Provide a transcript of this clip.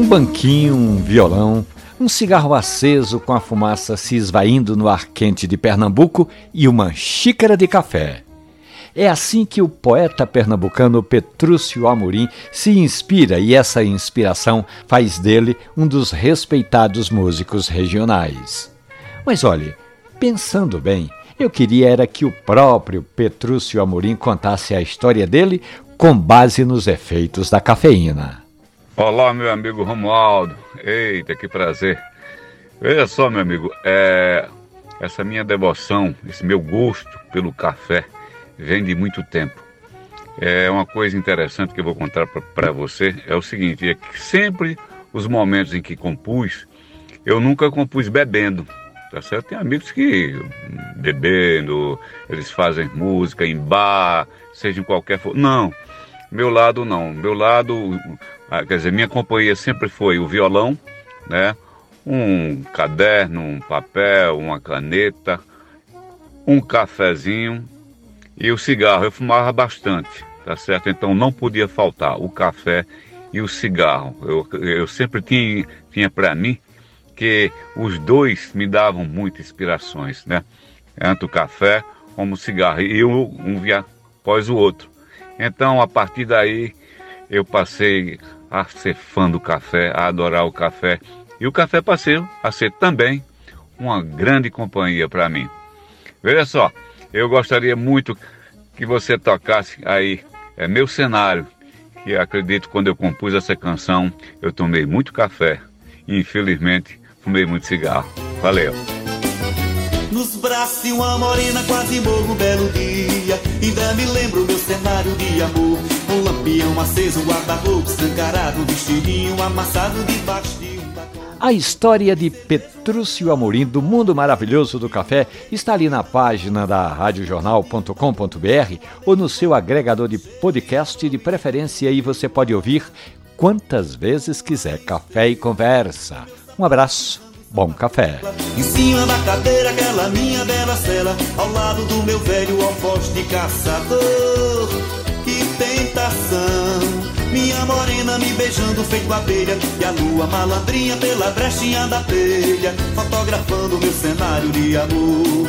Um banquinho, um violão, um cigarro aceso com a fumaça se esvaindo no ar quente de Pernambuco e uma xícara de café. É assim que o poeta pernambucano Petrúcio Amorim se inspira e essa inspiração faz dele um dos respeitados músicos regionais. Mas olhe, pensando bem, eu queria era que o próprio Petrúcio Amorim contasse a história dele com base nos efeitos da cafeína. Olá, meu amigo Romualdo. Eita, que prazer. Veja só, meu amigo, é... essa minha devoção, esse meu gosto pelo café vem de muito tempo. É uma coisa interessante que eu vou contar para você é o seguinte, é que sempre os momentos em que compus, eu nunca compus bebendo, tá certo? Tem amigos que bebendo, eles fazem música em bar, seja em qualquer... Não, meu lado não, meu lado, ah, quer dizer, minha companhia sempre foi o violão, né? Um caderno, um papel, uma caneta, um cafezinho e o cigarro, eu fumava bastante, tá certo? Então não podia faltar o café e o cigarro. Eu, eu sempre tinha, tinha para mim que os dois me davam muitas inspirações, né? Tanto o café como o cigarro, e um, um via após o outro. Então, a partir daí, eu passei a ser fã do café, a adorar o café. E o café passou a ser também uma grande companhia para mim. Veja só, eu gostaria muito que você tocasse aí é meu cenário, que acredito quando eu compus essa canção, eu tomei muito café e infelizmente fumei muito cigarro. Valeu. Nos braços de uma morena quase morro um belo dia. Ainda me lembro meu cenário de amor. Um lampião aceso, um guarda-roupa escancarado Um vestidinho amassado debaixo de a história de Petrúcio Amorim do Mundo Maravilhoso do Café está ali na página da radiojornal.com.br ou no seu agregador de podcast de preferência. E você pode ouvir quantas vezes quiser café e conversa. Um abraço, bom café. Em cima da cadeira, aquela minha bela cela, ao lado do meu velho alfoz de caçador. Que tentação! Minha morena me beijando feito abelha E a lua malandrinha pela brechinha da telha Fotografando meu cenário de amor